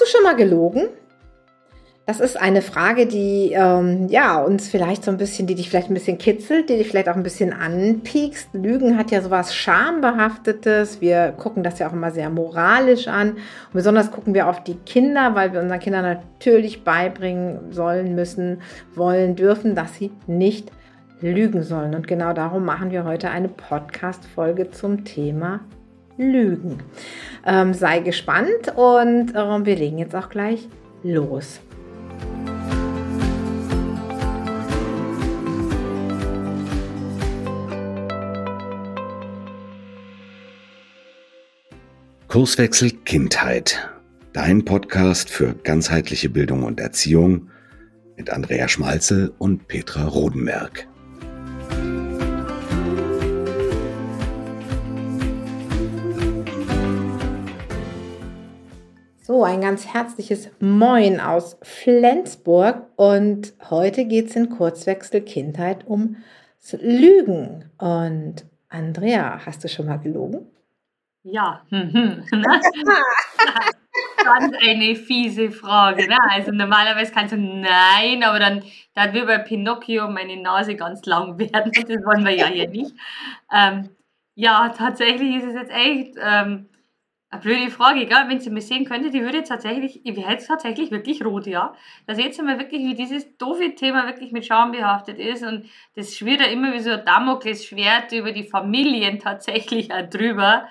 Du schon mal gelogen? Das ist eine Frage, die ähm, ja uns vielleicht so ein bisschen, die dich vielleicht ein bisschen kitzelt, die dich vielleicht auch ein bisschen anpiekst. Lügen hat ja sowas Schambehaftetes. Wir gucken das ja auch immer sehr moralisch an. Und besonders gucken wir auf die Kinder, weil wir unseren Kindern natürlich beibringen sollen, müssen, wollen, dürfen, dass sie nicht lügen sollen. Und genau darum machen wir heute eine Podcast-Folge zum Thema Lügen. Ähm, sei gespannt und äh, wir legen jetzt auch gleich los. Kurswechsel Kindheit. Dein Podcast für ganzheitliche Bildung und Erziehung mit Andrea Schmalzel und Petra Rodenberg. Ein ganz herzliches Moin aus Flensburg und heute geht es in Kurzwechsel Kindheit um Lügen. Und Andrea, hast du schon mal gelogen? Ja, hm, ganz eine fiese Frage. Ne? Also normalerweise kannst du nein, aber dann, dann wird bei Pinocchio meine Nase ganz lang werden. Das wollen wir ja hier nicht. Ähm, ja, tatsächlich ist es jetzt echt ähm, eine blöde Frage. Gell? Wenn Sie mich sehen könnte, die würde tatsächlich, ich wäre jetzt tatsächlich wirklich rot, ja. Da seht ihr mal wirklich, wie dieses doofe Thema wirklich mit Schaum behaftet ist und das schwirrt ja immer wie so ein Damoklesschwert über die Familien tatsächlich auch drüber.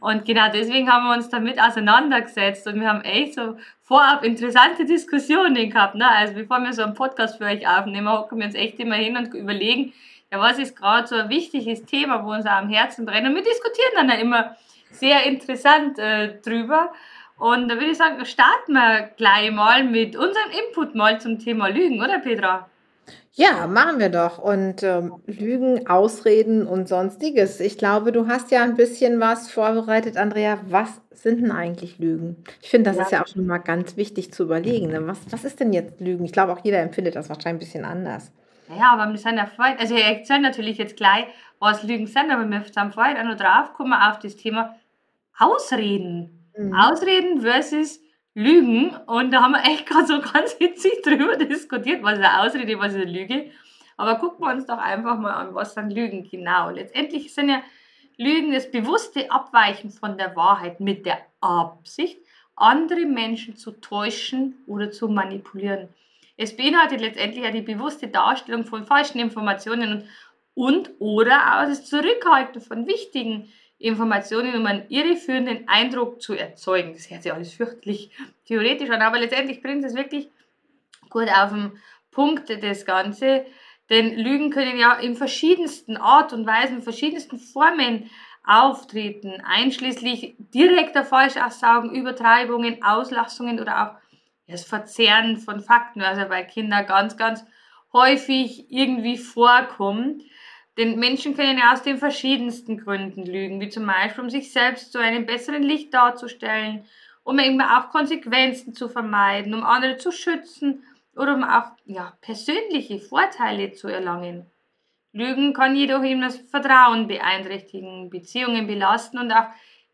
Und genau deswegen haben wir uns damit auseinandergesetzt und wir haben echt so vorab interessante Diskussionen gehabt. Ne? Also bevor wir so einen Podcast für euch aufnehmen, hocken wir uns echt immer hin und überlegen, ja, was ist gerade so ein wichtiges Thema, wo uns auch am Herzen brennt. Und wir diskutieren dann ja immer sehr interessant äh, drüber. Und da würde ich sagen, starten wir gleich mal mit unserem Input mal zum Thema Lügen, oder Petra? Ja, machen wir doch. Und ähm, Lügen, Ausreden und sonstiges. Ich glaube, du hast ja ein bisschen was vorbereitet, Andrea. Was sind denn eigentlich Lügen? Ich finde, das ja. ist ja auch schon mal ganz wichtig zu überlegen. Ne? Was, was ist denn jetzt Lügen? Ich glaube, auch jeder empfindet das wahrscheinlich ein bisschen anders. Ja, aber wir sind ja vorhin, also ich erzähle natürlich jetzt gleich, was Lügen sind, aber wir sind vorhin auch noch drauf gekommen auf das Thema Ausreden. Mhm. Ausreden versus Lügen. Und da haben wir echt gerade so ganz hitzig drüber diskutiert, was ist eine Ausrede, was ist eine Lüge. Aber gucken wir uns doch einfach mal an, was sind Lügen genau. Letztendlich sind ja Lügen das bewusste Abweichen von der Wahrheit mit der Absicht, andere Menschen zu täuschen oder zu manipulieren. Es beinhaltet letztendlich ja die bewusste Darstellung von falschen Informationen und, und oder auch das Zurückhalten von wichtigen Informationen, um einen irreführenden Eindruck zu erzeugen. Das hört sich alles fürchterlich theoretisch an, aber letztendlich bringt es wirklich gut auf den Punkt das Ganze. Denn Lügen können ja in verschiedensten Art und Weisen, in verschiedensten Formen auftreten, einschließlich direkter Falschaussagen, Übertreibungen, Auslassungen oder auch das Verzerren von Fakten, also bei Kindern ganz, ganz häufig irgendwie vorkommt. Denn Menschen können ja aus den verschiedensten Gründen lügen, wie zum Beispiel, um sich selbst zu einem besseren Licht darzustellen, um eben auch Konsequenzen zu vermeiden, um andere zu schützen oder um auch ja, persönliche Vorteile zu erlangen. Lügen kann jedoch eben das Vertrauen beeinträchtigen, Beziehungen belasten und auch,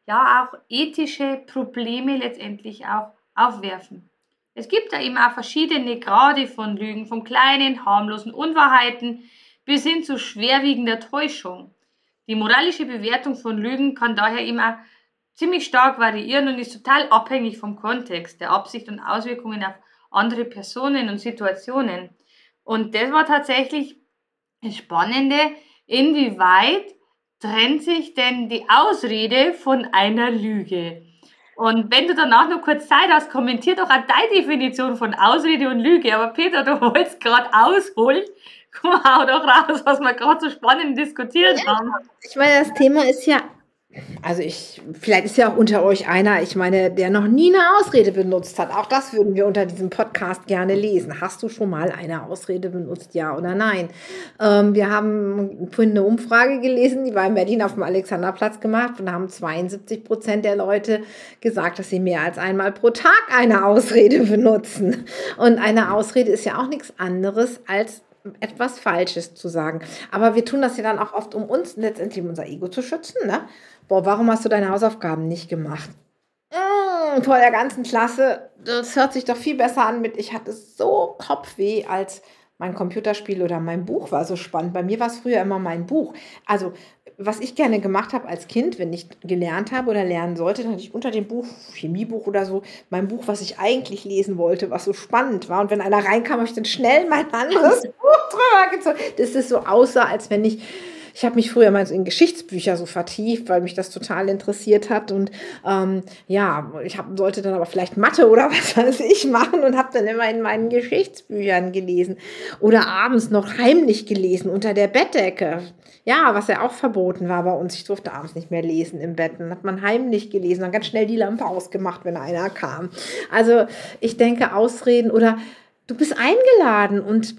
ja, auch ethische Probleme letztendlich auch aufwerfen. Es gibt da eben auch verschiedene Grade von Lügen, von kleinen, harmlosen Unwahrheiten bis hin zu schwerwiegender Täuschung. Die moralische Bewertung von Lügen kann daher immer ziemlich stark variieren und ist total abhängig vom Kontext, der Absicht und Auswirkungen auf andere Personen und Situationen. Und das war tatsächlich das Spannende, inwieweit trennt sich denn die Ausrede von einer Lüge? Und wenn du danach noch kurz Zeit hast, kommentier doch auch deine Definition von Ausrede und Lüge. Aber Peter, du wolltest gerade ausholen. Komm, hau doch raus, was wir gerade so spannend diskutiert ja, haben. Ich meine, das Thema ist ja, also ich, vielleicht ist ja auch unter euch einer, ich meine, der noch nie eine Ausrede benutzt hat. Auch das würden wir unter diesem Podcast gerne lesen. Hast du schon mal eine Ausrede benutzt, ja oder nein? Ähm, wir haben vorhin eine Umfrage gelesen, die war in Berlin auf dem Alexanderplatz gemacht und da haben 72 Prozent der Leute gesagt, dass sie mehr als einmal pro Tag eine Ausrede benutzen. Und eine Ausrede ist ja auch nichts anderes als etwas Falsches zu sagen. Aber wir tun das ja dann auch oft, um uns letztendlich unser Ego zu schützen. Ne? Boah, warum hast du deine Hausaufgaben nicht gemacht? mm, vor der ganzen Klasse, das hört sich doch viel besser an mit, ich hatte so Kopfweh, als mein Computerspiel oder mein Buch war so spannend. Bei mir war es früher immer mein Buch. Also was ich gerne gemacht habe als Kind, wenn ich gelernt habe oder lernen sollte, dann hatte ich unter dem Buch, Chemiebuch oder so, mein Buch, was ich eigentlich lesen wollte, was so spannend war. Und wenn einer reinkam, habe ich dann schnell mein anderes Buch drüber gezogen. Das ist so aussah, als wenn ich ich habe mich früher mal in Geschichtsbücher so vertieft, weil mich das total interessiert hat. Und ähm, ja, ich hab, sollte dann aber vielleicht Mathe oder was weiß ich machen und habe dann immer in meinen Geschichtsbüchern gelesen. Oder abends noch heimlich gelesen unter der Bettdecke. Ja, was ja auch verboten war bei uns. Ich durfte abends nicht mehr lesen im Bett. Dann hat man heimlich gelesen, dann ganz schnell die Lampe ausgemacht, wenn einer kam. Also ich denke, Ausreden oder du bist eingeladen und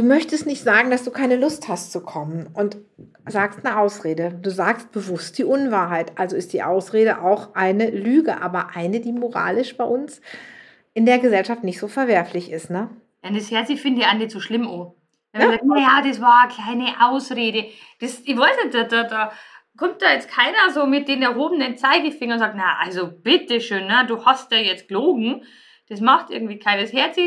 Du möchtest nicht sagen, dass du keine Lust hast zu kommen und sagst eine Ausrede. Du sagst bewusst die Unwahrheit. Also ist die Ausrede auch eine Lüge, aber eine, die moralisch bei uns in der Gesellschaft nicht so verwerflich ist, ne? Ja, das hört sich, finde ich, auch nicht so schlimm an. Wenn man ja. sagt, naja, das war eine kleine Ausrede. Das, ich weiß nicht, da, da, da kommt da jetzt keiner so mit den erhobenen Zeigefinger und sagt, na, also bitteschön, ne, du hast ja jetzt gelogen. Das macht irgendwie keines. Herz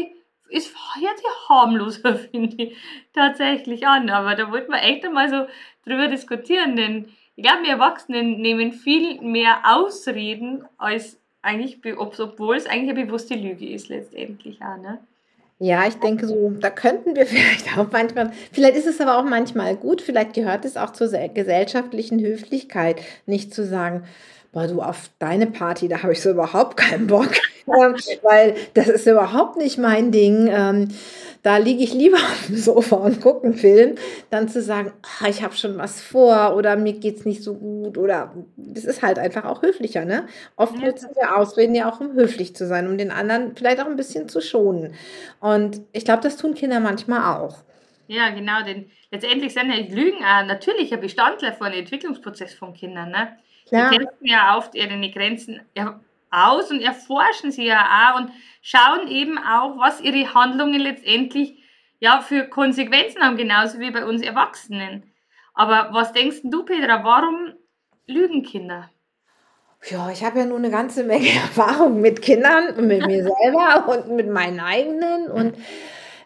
ist jetzt ja harmloser, finde ich, tatsächlich an. Aber da wollte man echt einmal so drüber diskutieren, denn ich glaube, wir Erwachsenen nehmen viel mehr Ausreden, als eigentlich, obwohl es eigentlich eine bewusste Lüge ist, letztendlich auch, ne? Ja, ich denke so, da könnten wir vielleicht auch manchmal, vielleicht ist es aber auch manchmal gut, vielleicht gehört es auch zur gesellschaftlichen Höflichkeit, nicht zu sagen, boah, du auf deine Party, da habe ich so überhaupt keinen Bock, weil das ist überhaupt nicht mein Ding. Ähm, da liege ich lieber auf dem Sofa und gucke einen Film, dann zu sagen, ach, ich habe schon was vor oder mir geht es nicht so gut oder das ist halt einfach auch höflicher, ne? Oft nutzen wir Ausreden ja auch, um höflich zu sein, um den anderen vielleicht auch ein bisschen zu schonen. Und ich glaube, das tun Kinder manchmal auch. Ja, genau, denn letztendlich sind ja Lügen ein natürlicher Bestandteil von Entwicklungsprozess von Kindern, ne? Klar. Die testen ja oft ihre Grenzen aus und erforschen sie ja auch und schauen eben auch, was ihre Handlungen letztendlich ja für Konsequenzen haben, genauso wie bei uns Erwachsenen. Aber was denkst du, Petra, warum lügen Kinder? Ja, ich habe ja nur eine ganze Menge Erfahrung mit Kindern und mit mir selber und mit meinen eigenen. Und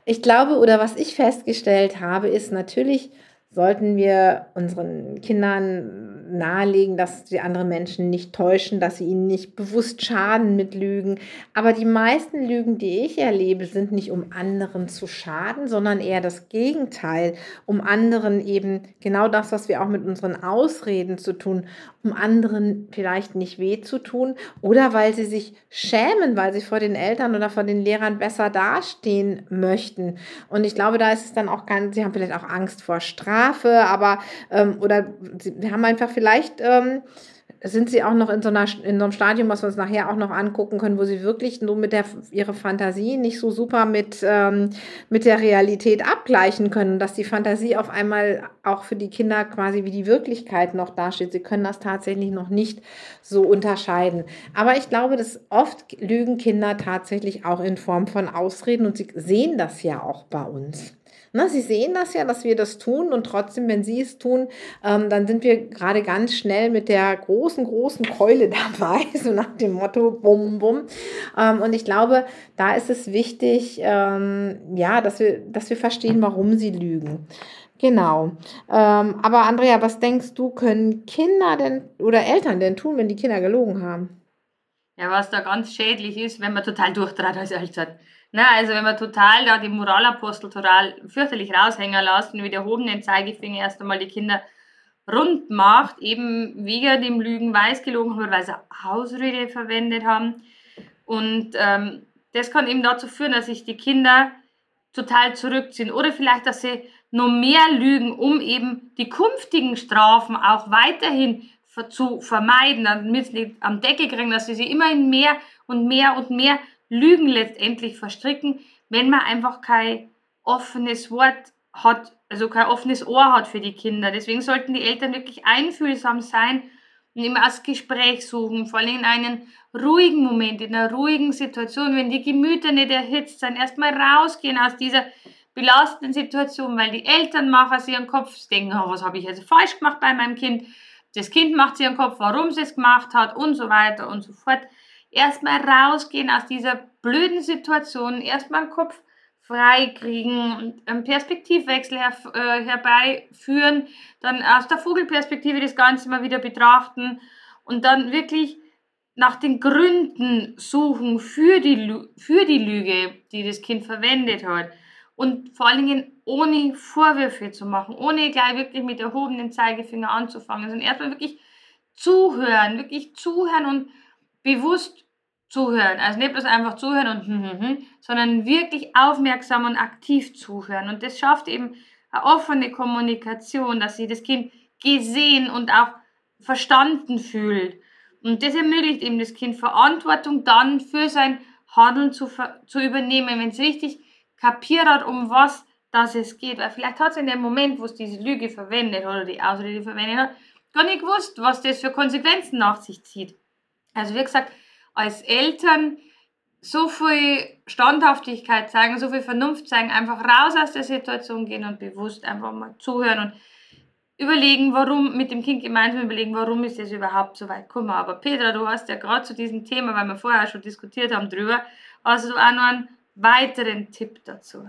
ich glaube, oder was ich festgestellt habe, ist natürlich, sollten wir unseren Kindern nahelegen, dass die anderen Menschen nicht täuschen, dass sie ihnen nicht bewusst schaden mit Lügen. Aber die meisten Lügen, die ich erlebe, sind nicht um anderen zu schaden, sondern eher das Gegenteil, um anderen eben genau das, was wir auch mit unseren Ausreden zu tun, um anderen vielleicht nicht weh zu tun oder weil sie sich schämen, weil sie vor den Eltern oder vor den Lehrern besser dastehen möchten. Und ich glaube, da ist es dann auch ganz, sie haben vielleicht auch Angst vor Strafe, aber ähm, oder sie haben einfach vielleicht ähm, sind sie auch noch in so, einer, in so einem Stadium, was wir uns nachher auch noch angucken können, wo sie wirklich nur mit der, ihre Fantasie nicht so super mit, ähm, mit der Realität abgleichen können, dass die Fantasie auf einmal auch für die Kinder quasi wie die Wirklichkeit noch dasteht. Sie können das tatsächlich noch nicht so unterscheiden. Aber ich glaube, dass oft lügen Kinder tatsächlich auch in Form von Ausreden und sie sehen das ja auch bei uns. Na, sie sehen das ja, dass wir das tun und trotzdem, wenn sie es tun, ähm, dann sind wir gerade ganz schnell mit der großen, großen Keule dabei, so nach dem Motto bum, bum. Ähm, und ich glaube, da ist es wichtig, ähm, ja, dass wir, dass wir verstehen, warum sie lügen. Genau. Ähm, aber Andrea, was denkst du, können Kinder denn oder Eltern denn tun, wenn die Kinder gelogen haben? Ja, was da ganz schädlich ist, wenn man total durchtrat als Eltern. Na, also wenn man total da die Moralapostel total fürchterlich raushängen lässt und mit erhobenen Zeigefinger erst einmal die Kinder rund macht, eben wegen dem Lügen weiß gelogen haben, weil sie Ausrede verwendet haben. Und ähm, das kann eben dazu führen, dass sich die Kinder total zurückziehen oder vielleicht, dass sie noch mehr lügen, um eben die künftigen Strafen auch weiterhin zu vermeiden, damit sie nicht am Deckel kriegen, dass sie sich immerhin mehr und mehr und mehr Lügen letztendlich verstricken, wenn man einfach kein offenes Wort hat, also kein offenes Ohr hat für die Kinder. Deswegen sollten die Eltern wirklich einfühlsam sein und immer das Gespräch suchen, vor allem in einem ruhigen Moment, in einer ruhigen Situation, wenn die Gemüter nicht erhitzt sind, erstmal rausgehen aus dieser belastenden Situation, weil die Eltern machen sich ihren Kopf, denken, oh, was habe ich jetzt falsch gemacht bei meinem Kind, das Kind macht sich ihren Kopf, warum sie es gemacht hat und so weiter und so fort erstmal rausgehen aus dieser blöden Situation, erstmal den Kopf freikriegen und einen Perspektivwechsel her, äh, herbeiführen, dann aus der Vogelperspektive das Ganze mal wieder betrachten und dann wirklich nach den Gründen suchen für die, für die Lüge, die das Kind verwendet hat. Und vor allen Dingen ohne Vorwürfe zu machen, ohne gleich wirklich mit erhobenen Zeigefinger anzufangen, sondern erstmal wirklich zuhören, wirklich zuhören und bewusst zuhören. Also nicht bloß einfach zuhören und hm, hm, hm, sondern wirklich aufmerksam und aktiv zuhören. Und das schafft eben eine offene Kommunikation, dass sich das Kind gesehen und auch verstanden fühlt. Und das ermöglicht eben das Kind Verantwortung dann für sein Handeln zu, zu übernehmen, wenn es richtig kapiert hat, um was das es geht. Weil vielleicht hat es in dem Moment, wo es diese Lüge verwendet oder die Ausrede verwendet hat, gar nicht gewusst, was das für Konsequenzen nach sich zieht. Also wie gesagt, als Eltern so viel Standhaftigkeit zeigen, so viel Vernunft zeigen, einfach raus aus der Situation gehen und bewusst einfach mal zuhören und überlegen, warum, mit dem Kind gemeinsam überlegen, warum ist es überhaupt so weit gekommen. Aber Petra, du hast ja gerade zu diesem Thema, weil wir vorher schon diskutiert haben drüber, hast du auch noch einen weiteren Tipp dazu.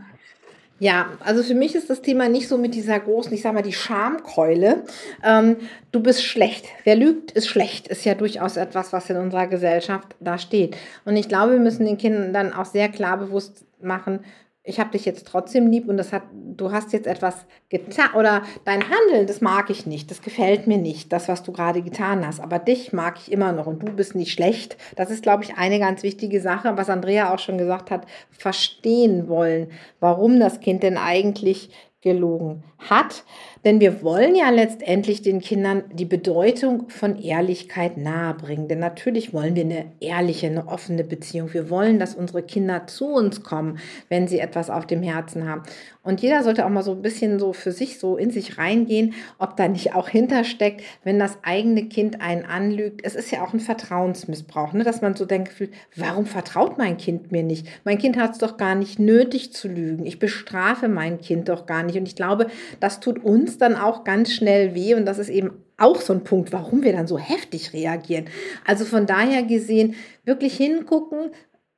Ja, also für mich ist das Thema nicht so mit dieser großen, ich sag mal, die Schamkeule. Ähm, du bist schlecht. Wer lügt, ist schlecht. Ist ja durchaus etwas, was in unserer Gesellschaft da steht. Und ich glaube, wir müssen den Kindern dann auch sehr klar bewusst machen, ich habe dich jetzt trotzdem lieb und das hat, du hast jetzt etwas getan oder dein Handeln, das mag ich nicht, das gefällt mir nicht, das, was du gerade getan hast. Aber dich mag ich immer noch und du bist nicht schlecht. Das ist, glaube ich, eine ganz wichtige Sache, was Andrea auch schon gesagt hat, verstehen wollen, warum das Kind denn eigentlich gelogen hat. Denn wir wollen ja letztendlich den Kindern die Bedeutung von Ehrlichkeit nahebringen. Denn natürlich wollen wir eine ehrliche, eine offene Beziehung. Wir wollen, dass unsere Kinder zu uns kommen, wenn sie etwas auf dem Herzen haben. Und jeder sollte auch mal so ein bisschen so für sich so in sich reingehen, ob da nicht auch hintersteckt, wenn das eigene Kind einen anlügt. Es ist ja auch ein Vertrauensmissbrauch, ne? dass man so denkt, warum vertraut mein Kind mir nicht? Mein Kind hat es doch gar nicht nötig zu lügen. Ich bestrafe mein Kind doch gar nicht. Und ich glaube, das tut uns dann auch ganz schnell weh. Und das ist eben auch so ein Punkt, warum wir dann so heftig reagieren. Also von daher gesehen, wirklich hingucken,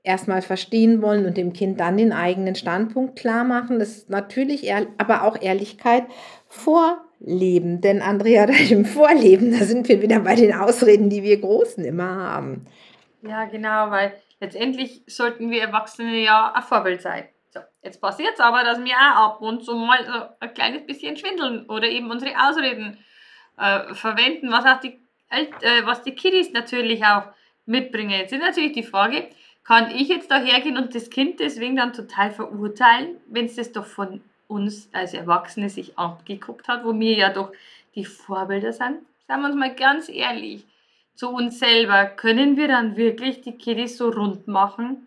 erstmal verstehen wollen und dem Kind dann den eigenen Standpunkt klar machen. Das ist natürlich, aber auch Ehrlichkeit vorleben. Denn Andrea, im Vorleben, da sind wir wieder bei den Ausreden, die wir Großen immer haben. Ja, genau, weil letztendlich sollten wir Erwachsene ja ein Vorbild sein. So, jetzt passiert es aber, dass wir auch ab und zu mal so ein kleines bisschen schwindeln oder eben unsere Ausreden äh, verwenden, was auch die, äh, was die Kiddies natürlich auch mitbringen. Jetzt ist natürlich die Frage, kann ich jetzt da hergehen und das Kind deswegen dann total verurteilen, wenn es das doch von uns als Erwachsene sich abgeguckt hat, wo wir ja doch die Vorbilder sind? Sagen wir uns mal ganz ehrlich, zu uns selber, können wir dann wirklich die Kiddies so rund machen?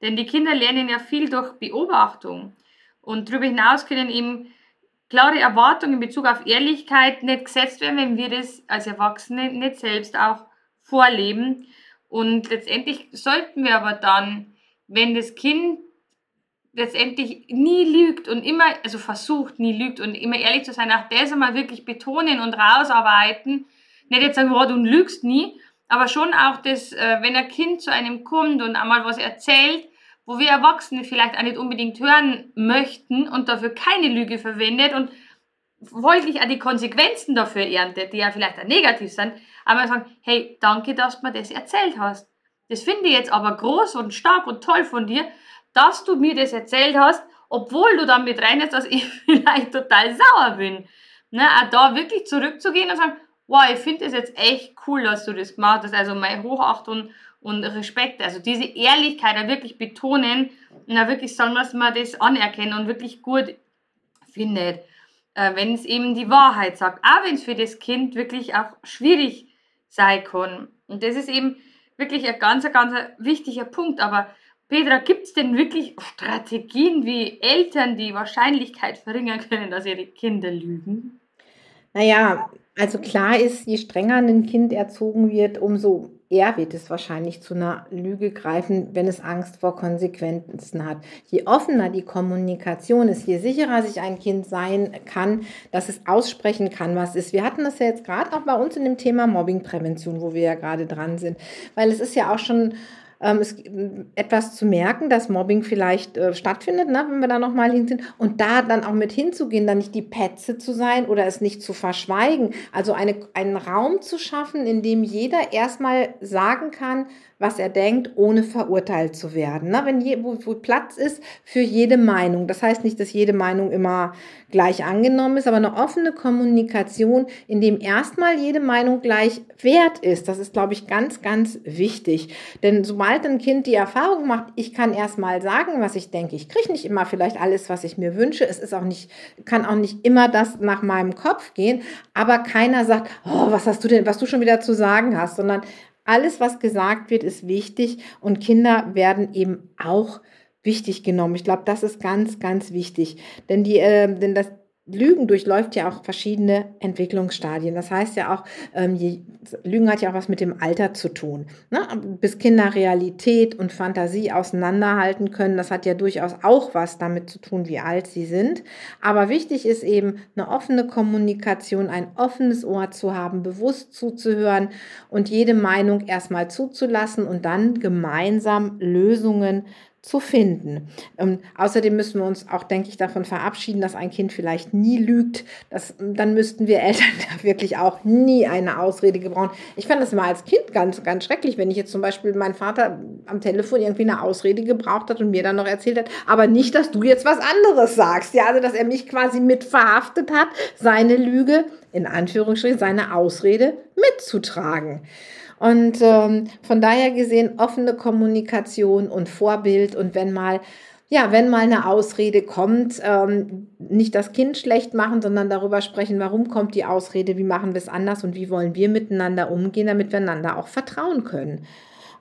Denn die Kinder lernen ja viel durch Beobachtung. Und darüber hinaus können eben klare Erwartungen in Bezug auf Ehrlichkeit nicht gesetzt werden, wenn wir das als Erwachsene nicht selbst auch vorleben. Und letztendlich sollten wir aber dann, wenn das Kind letztendlich nie lügt und immer, also versucht, nie lügt und immer ehrlich zu sein, auch das einmal wirklich betonen und rausarbeiten. Nicht jetzt sagen, oh, du lügst nie, aber schon auch das, äh, wenn ein Kind zu einem kommt und einmal was erzählt, wo wir Erwachsene vielleicht auch nicht unbedingt hören möchten und dafür keine Lüge verwendet und folglich auch die Konsequenzen dafür erntet, die ja vielleicht auch negativ sind, aber sagen, hey, danke, dass du mir das erzählt hast. Das finde ich jetzt aber groß und stark und toll von dir, dass du mir das erzählt hast, obwohl du damit reinest, dass ich vielleicht total sauer bin. Ne, auch da wirklich zurückzugehen und sagen, wow, ich finde es jetzt echt cool, dass du das gemacht hast. Also meine Hochachtung und Respekt, also diese Ehrlichkeit da wirklich betonen und wirklich sagen, dass man das anerkennen und wirklich gut findet, äh, wenn es eben die Wahrheit sagt. Auch wenn es für das Kind wirklich auch schwierig sein kann. Und das ist eben wirklich ein ganz, ganz wichtiger Punkt. Aber Petra, gibt es denn wirklich Strategien, wie Eltern die Wahrscheinlichkeit verringern können, dass ihre Kinder lügen? Naja, also klar ist, je strenger ein Kind erzogen wird, umso eher wird es wahrscheinlich zu einer Lüge greifen, wenn es Angst vor Konsequenzen hat. Je offener die Kommunikation ist, je sicherer sich ein Kind sein kann, dass es aussprechen kann, was ist. Wir hatten das ja jetzt gerade auch bei uns in dem Thema Mobbingprävention, wo wir ja gerade dran sind, weil es ist ja auch schon ähm, es, etwas zu merken, dass Mobbing vielleicht äh, stattfindet, ne, wenn wir da nochmal hin sind, und da dann auch mit hinzugehen, dann nicht die Petze zu sein oder es nicht zu verschweigen. Also eine, einen Raum zu schaffen, in dem jeder erstmal sagen kann, was er denkt, ohne verurteilt zu werden. Ne? Wenn je, wo, wo Platz ist für jede Meinung. Das heißt nicht, dass jede Meinung immer gleich angenommen ist, aber eine offene Kommunikation, in dem erstmal jede Meinung gleich wert ist. Das ist, glaube ich, ganz, ganz wichtig. Denn sobald ein Kind die Erfahrung macht, ich kann erstmal sagen, was ich denke, ich kriege nicht immer vielleicht alles, was ich mir wünsche. Es ist auch nicht, kann auch nicht immer das nach meinem Kopf gehen, aber keiner sagt, oh, was hast du denn, was du schon wieder zu sagen hast, sondern alles, was gesagt wird, ist wichtig und Kinder werden eben auch wichtig genommen. Ich glaube, das ist ganz, ganz wichtig, denn die, äh, denn das Lügen durchläuft ja auch verschiedene Entwicklungsstadien. Das heißt ja auch, ähm, Lügen hat ja auch was mit dem Alter zu tun. Ne? Bis Kinder Realität und Fantasie auseinanderhalten können, das hat ja durchaus auch was damit zu tun, wie alt sie sind. Aber wichtig ist eben eine offene Kommunikation, ein offenes Ohr zu haben, bewusst zuzuhören und jede Meinung erstmal zuzulassen und dann gemeinsam Lösungen zu finden. Ähm, außerdem müssen wir uns auch, denke ich, davon verabschieden, dass ein Kind vielleicht nie lügt. Das, dann müssten wir Eltern da wirklich auch nie eine Ausrede gebrauchen. Ich fand das mal als Kind ganz, ganz schrecklich, wenn ich jetzt zum Beispiel mein Vater am Telefon irgendwie eine Ausrede gebraucht hat und mir dann noch erzählt hat, aber nicht, dass du jetzt was anderes sagst. Ja, also dass er mich quasi mit verhaftet hat, seine Lüge, in Anführungsstrichen, seine Ausrede mitzutragen. Und ähm, von daher gesehen offene Kommunikation und Vorbild und wenn mal ja, wenn mal eine Ausrede kommt, ähm, nicht das Kind schlecht machen, sondern darüber sprechen, warum kommt die Ausrede, wie machen wir es anders und wie wollen wir miteinander umgehen, damit wir einander auch vertrauen können.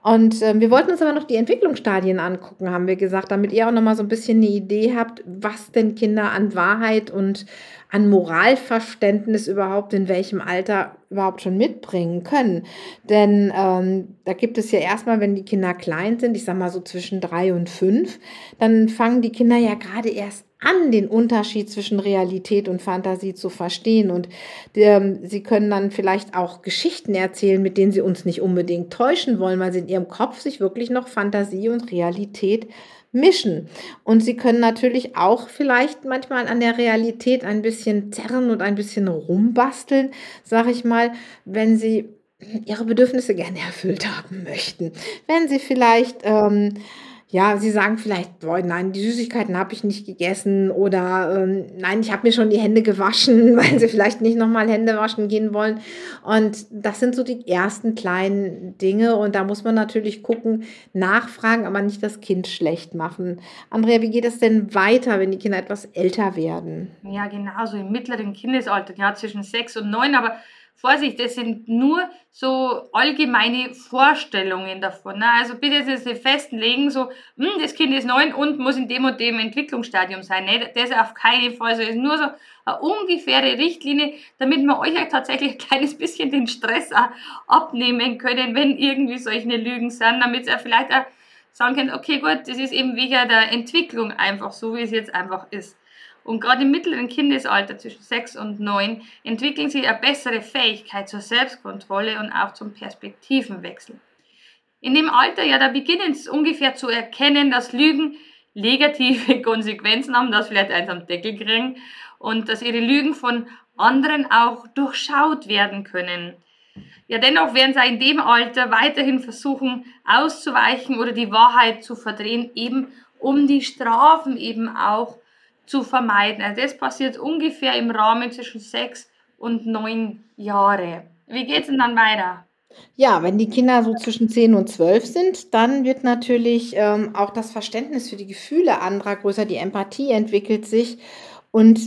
Und äh, wir wollten uns aber noch die Entwicklungsstadien angucken, haben wir gesagt, damit ihr auch noch mal so ein bisschen eine Idee habt, was denn Kinder an Wahrheit und an Moralverständnis überhaupt in welchem Alter überhaupt schon mitbringen können. Denn ähm, da gibt es ja erstmal, wenn die Kinder klein sind, ich sag mal so zwischen drei und fünf, dann fangen die Kinder ja gerade erst an, den Unterschied zwischen Realität und Fantasie zu verstehen. Und ähm, sie können dann vielleicht auch Geschichten erzählen, mit denen sie uns nicht unbedingt täuschen wollen, weil sie in ihrem Kopf sich wirklich noch Fantasie und Realität mischen. Und sie können natürlich auch vielleicht manchmal an der Realität ein bisschen zerren und ein bisschen rumbasteln, sage ich mal, wenn sie ihre Bedürfnisse gerne erfüllt haben möchten. Wenn sie vielleicht ähm, ja, sie sagen vielleicht, boah, nein, die Süßigkeiten habe ich nicht gegessen oder ähm, nein, ich habe mir schon die Hände gewaschen, weil sie vielleicht nicht nochmal Hände waschen gehen wollen. Und das sind so die ersten kleinen Dinge und da muss man natürlich gucken, nachfragen, aber nicht das Kind schlecht machen. Andrea, wie geht es denn weiter, wenn die Kinder etwas älter werden? Ja, genau, so im mittleren Kindesalter, ja, zwischen sechs und neun, aber Vorsicht, das sind nur so allgemeine Vorstellungen davon. Ne? Also bitte jetzt nicht festlegen, so, hm, das Kind ist neun und muss in dem und dem Entwicklungsstadium sein. Ne? Das ist auf keinen Fall so. Ist nur so eine ungefähre Richtlinie, damit wir euch halt tatsächlich ein kleines bisschen den Stress abnehmen können, wenn irgendwie solche Lügen sind, damit ihr vielleicht auch sagen könnt, okay, gut, das ist eben wegen der Entwicklung einfach so, wie es jetzt einfach ist. Und gerade im mittleren Kindesalter zwischen 6 und 9 entwickeln sie eine bessere Fähigkeit zur Selbstkontrolle und auch zum Perspektivenwechsel. In dem Alter, ja, da beginnen sie ungefähr zu erkennen, dass Lügen negative Konsequenzen haben, dass vielleicht eins am Deckel kriegen und dass ihre Lügen von anderen auch durchschaut werden können. Ja, dennoch werden sie in dem Alter weiterhin versuchen auszuweichen oder die Wahrheit zu verdrehen, eben um die Strafen eben auch zu vermeiden. Also das passiert ungefähr im Rahmen zwischen sechs und neun Jahre. Wie geht es denn dann weiter? Ja, wenn die Kinder so zwischen 10 und 12 sind, dann wird natürlich ähm, auch das Verständnis für die Gefühle anderer größer, die Empathie entwickelt sich und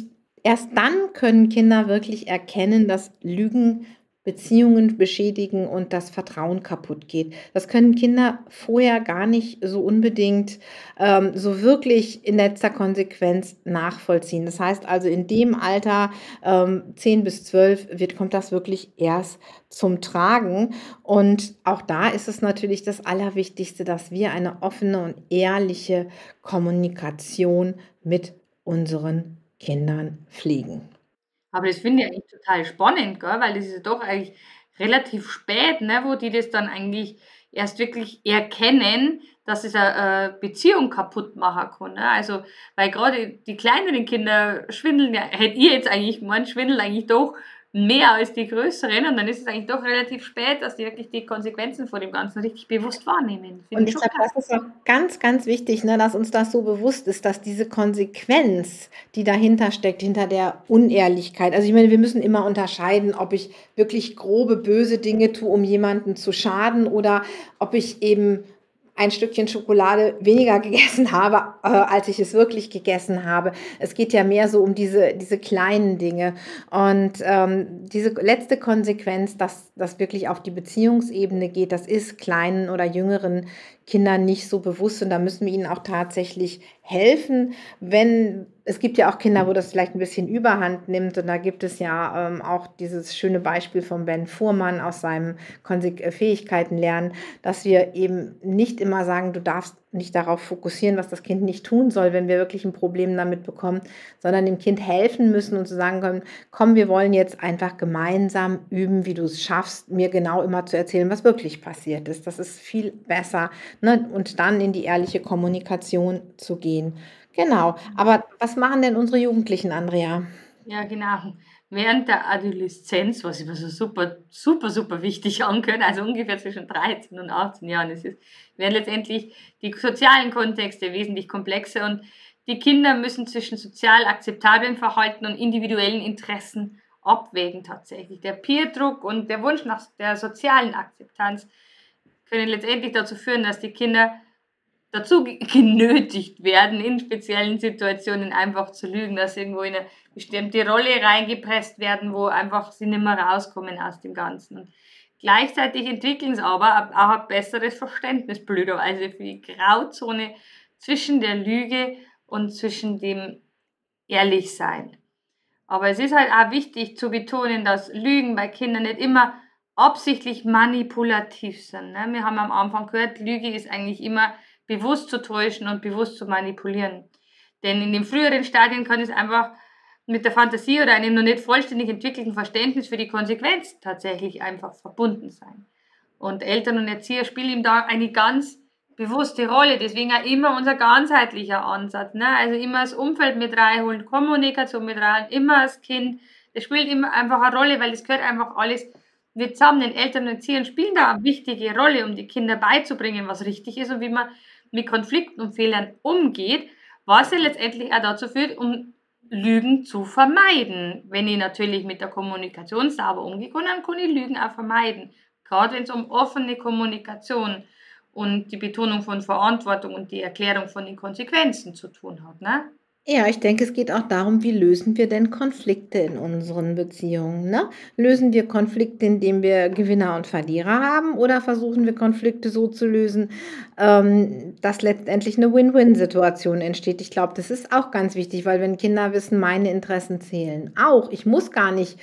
erst dann können Kinder wirklich erkennen, dass Lügen Beziehungen beschädigen und das Vertrauen kaputt geht. Das können Kinder vorher gar nicht so unbedingt ähm, so wirklich in letzter Konsequenz nachvollziehen. Das heißt also, in dem Alter ähm, 10 bis 12 wird, kommt das wirklich erst zum Tragen. Und auch da ist es natürlich das Allerwichtigste, dass wir eine offene und ehrliche Kommunikation mit unseren Kindern pflegen. Aber das finde ich eigentlich total spannend, gell? weil das ist ja doch eigentlich relativ spät, ne? wo die das dann eigentlich erst wirklich erkennen, dass es eine Beziehung kaputt machen kann. Ne? Also, weil gerade die kleineren Kinder schwindeln ja, hätte ihr jetzt eigentlich gemeint, schwindeln eigentlich doch mehr als die größeren und dann ist es eigentlich doch relativ spät, dass die wirklich die Konsequenzen von dem Ganzen richtig bewusst wahrnehmen. Find und ich glaube, das ist auch ganz, ganz wichtig, ne, dass uns das so bewusst ist, dass diese Konsequenz, die dahinter steckt, hinter der Unehrlichkeit, also ich meine, wir müssen immer unterscheiden, ob ich wirklich grobe, böse Dinge tue, um jemanden zu schaden oder ob ich eben ein Stückchen Schokolade weniger gegessen habe, äh, als ich es wirklich gegessen habe. Es geht ja mehr so um diese, diese kleinen Dinge. Und ähm, diese letzte Konsequenz, dass das wirklich auf die Beziehungsebene geht, das ist kleinen oder jüngeren Kindern nicht so bewusst und da müssen wir ihnen auch tatsächlich helfen, wenn es gibt ja auch Kinder, wo das vielleicht ein bisschen Überhand nimmt und da gibt es ja ähm, auch dieses schöne Beispiel von Ben Fuhrmann aus seinem äh, Fähigkeiten lernen, dass wir eben nicht immer sagen, du darfst nicht darauf fokussieren, was das Kind nicht tun soll, wenn wir wirklich ein Problem damit bekommen, sondern dem Kind helfen müssen und zu sagen können, komm, wir wollen jetzt einfach gemeinsam üben, wie du es schaffst, mir genau immer zu erzählen, was wirklich passiert ist. Das ist viel besser ne? und dann in die ehrliche Kommunikation zu gehen. Genau. Aber was machen denn unsere Jugendlichen, Andrea? Ja, genau. Während der Adoleszenz, was ich mir so super, super, super wichtig angehört, also ungefähr zwischen 13 und 18 Jahren, ist es, werden letztendlich die sozialen Kontexte wesentlich komplexer und die Kinder müssen zwischen sozial akzeptablen Verhalten und individuellen Interessen abwägen tatsächlich. Der Peerdruck und der Wunsch nach der sozialen Akzeptanz können letztendlich dazu führen, dass die Kinder dazu genötigt werden, in speziellen Situationen einfach zu lügen, dass sie irgendwo in eine bestimmte Rolle reingepresst werden, wo einfach sie nicht mehr rauskommen aus dem Ganzen. Und gleichzeitig entwickeln sie aber auch ein besseres Verständnis blöderweise für die Grauzone zwischen der Lüge und zwischen dem Ehrlichsein. Aber es ist halt auch wichtig zu betonen, dass Lügen bei Kindern nicht immer absichtlich manipulativ sind. Ne? Wir haben am Anfang gehört, Lüge ist eigentlich immer bewusst zu täuschen und bewusst zu manipulieren. Denn in den früheren Stadien kann es einfach mit der Fantasie oder einem noch nicht vollständig entwickelten Verständnis für die Konsequenz tatsächlich einfach verbunden sein. Und Eltern und Erzieher spielen ihm da eine ganz bewusste Rolle. Deswegen auch immer unser ganzheitlicher Ansatz. Ne? Also immer das Umfeld mit reinholen, Kommunikation mit rein, immer das Kind. Das spielt immer einfach eine Rolle, weil es gehört einfach alles wir zusammen. Den Eltern und Erziehern spielen da eine wichtige Rolle, um die Kinder beizubringen, was richtig ist und wie man mit Konflikten und Fehlern umgeht, was ja letztendlich auch dazu führt, um Lügen zu vermeiden. Wenn ich natürlich mit der Kommunikation sauber umgehe, dann kann ich Lügen auch vermeiden. Gerade wenn es um offene Kommunikation und die Betonung von Verantwortung und die Erklärung von den Konsequenzen zu tun hat. Ne? Ja, ich denke, es geht auch darum, wie lösen wir denn Konflikte in unseren Beziehungen? Ne? Lösen wir Konflikte, indem wir Gewinner und Verlierer haben oder versuchen wir Konflikte so zu lösen, ähm, dass letztendlich eine Win-Win-Situation entsteht? Ich glaube, das ist auch ganz wichtig, weil wenn Kinder wissen, meine Interessen zählen auch, ich muss gar nicht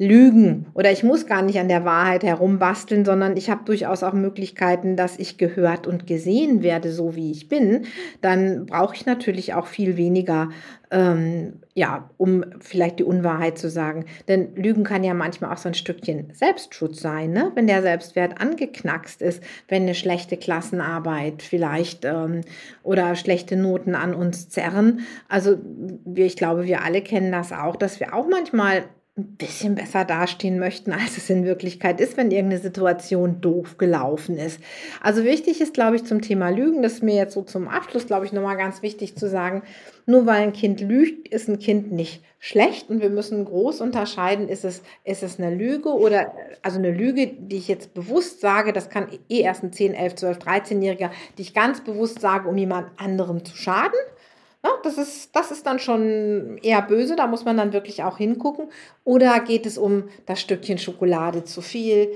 lügen oder ich muss gar nicht an der Wahrheit herumbasteln, sondern ich habe durchaus auch Möglichkeiten, dass ich gehört und gesehen werde, so wie ich bin, dann brauche ich natürlich auch viel weniger, ähm, ja, um vielleicht die Unwahrheit zu sagen. Denn Lügen kann ja manchmal auch so ein Stückchen Selbstschutz sein, ne? wenn der Selbstwert angeknackst ist, wenn eine schlechte Klassenarbeit vielleicht ähm, oder schlechte Noten an uns zerren. Also wir, ich glaube, wir alle kennen das auch, dass wir auch manchmal ein bisschen besser dastehen möchten, als es in Wirklichkeit ist, wenn irgendeine Situation doof gelaufen ist. Also wichtig ist, glaube ich, zum Thema Lügen, das ist mir jetzt so zum Abschluss, glaube ich, nochmal ganz wichtig zu sagen, nur weil ein Kind lügt, ist ein Kind nicht schlecht. Und wir müssen groß unterscheiden, ist es, ist es eine Lüge oder, also eine Lüge, die ich jetzt bewusst sage, das kann eh erst ein 10, 11, 12, 13-Jähriger, die ich ganz bewusst sage, um jemand anderem zu schaden Ja, das, ist, das ist dann schon eher böse, da muss man dann wirklich auch hingucken. Oder geht es um das Stückchen Schokolade zu viel?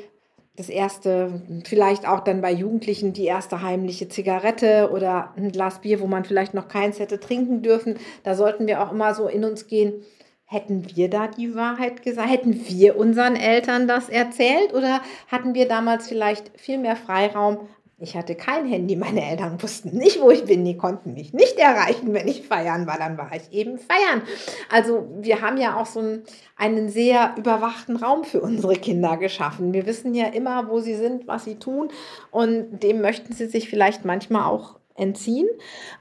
Das erste, vielleicht auch dann bei Jugendlichen die erste heimliche Zigarette oder ein Glas Bier, wo man vielleicht noch keins hätte trinken dürfen. Da sollten wir auch immer so in uns gehen. Hätten wir da die Wahrheit gesagt? Hätten wir unseren Eltern das erzählt? Oder hatten wir damals vielleicht viel mehr Freiraum, ich hatte kein Handy, meine Eltern wussten nicht, wo ich bin, die konnten mich nicht erreichen, wenn ich feiern war, dann war ich eben feiern. Also wir haben ja auch so einen, einen sehr überwachten Raum für unsere Kinder geschaffen. Wir wissen ja immer, wo sie sind, was sie tun und dem möchten sie sich vielleicht manchmal auch entziehen.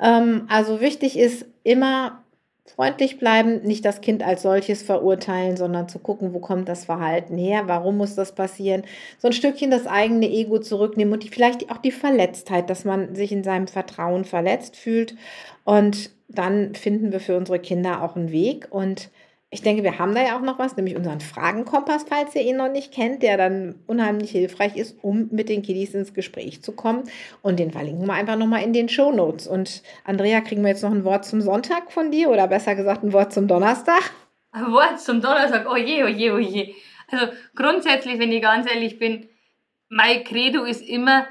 Ähm, also wichtig ist immer freundlich bleiben, nicht das Kind als solches verurteilen, sondern zu gucken, wo kommt das Verhalten her, warum muss das passieren, so ein Stückchen das eigene Ego zurücknehmen und die, vielleicht auch die Verletztheit, dass man sich in seinem Vertrauen verletzt fühlt. Und dann finden wir für unsere Kinder auch einen Weg und ich denke, wir haben da ja auch noch was, nämlich unseren Fragenkompass, falls ihr ihn noch nicht kennt, der dann unheimlich hilfreich ist, um mit den Kiddies ins Gespräch zu kommen. Und den verlinken wir einfach nochmal in den Show Notes. Und Andrea, kriegen wir jetzt noch ein Wort zum Sonntag von dir oder besser gesagt ein Wort zum Donnerstag? Ein Wort zum Donnerstag, oh je, oh je, oh je. Also grundsätzlich, wenn ich ganz ehrlich bin, mein Credo ist immer,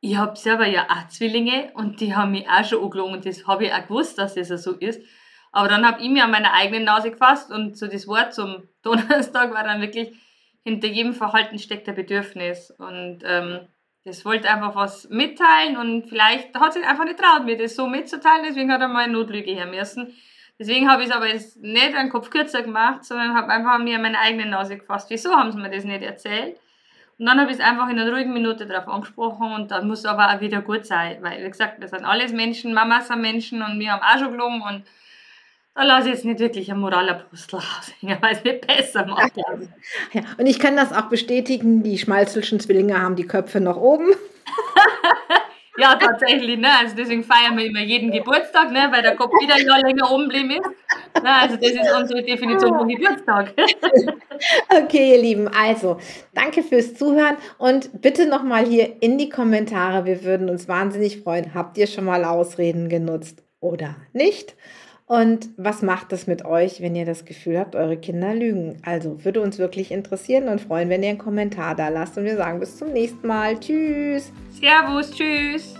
ich habe selber ja auch Zwillinge und die haben mich auch schon angelogen und das habe ich auch gewusst, dass das so ist. Aber dann habe ich mir an meiner eigenen Nase gefasst und so das Wort zum Donnerstag war dann wirklich, hinter jedem Verhalten steckt ein Bedürfnis. Und ähm, das wollte einfach was mitteilen und vielleicht hat sich einfach nicht traut, mir das so mitzuteilen, deswegen hat er mal eine Notlüge her müssen. Deswegen habe ich es aber jetzt nicht einen Kopf kürzer gemacht, sondern habe einfach mir meine eigene Nase gefasst. Wieso haben sie mir das nicht erzählt? Und dann habe ich es einfach in einer ruhigen Minute darauf angesprochen und dann muss es aber auch wieder gut sein, weil wie gesagt, wir sind alles Menschen, Mamas sind Menschen und wir haben auch schon gelungen und da lasse ich jetzt nicht wirklich ein Moralapostel raushängen, weil es nicht besser macht. Ja, und ich kann das auch bestätigen, die Schmalzelschen Zwillinge haben die Köpfe noch oben. ja, tatsächlich. Ne? Also deswegen feiern wir immer jeden Geburtstag, ne? weil der Kopf wieder ein Jahr länger oben geblieben ist. Ne? Also das ist unsere Definition von Geburtstag. okay, ihr Lieben. Also, danke fürs Zuhören und bitte nochmal hier in die Kommentare. Wir würden uns wahnsinnig freuen. Habt ihr schon mal Ausreden genutzt oder nicht? Und was macht es mit euch, wenn ihr das Gefühl habt, eure Kinder lügen? Also würde uns wirklich interessieren und freuen, wenn ihr einen Kommentar da lasst. Und wir sagen bis zum nächsten Mal. Tschüss. Servus, tschüss.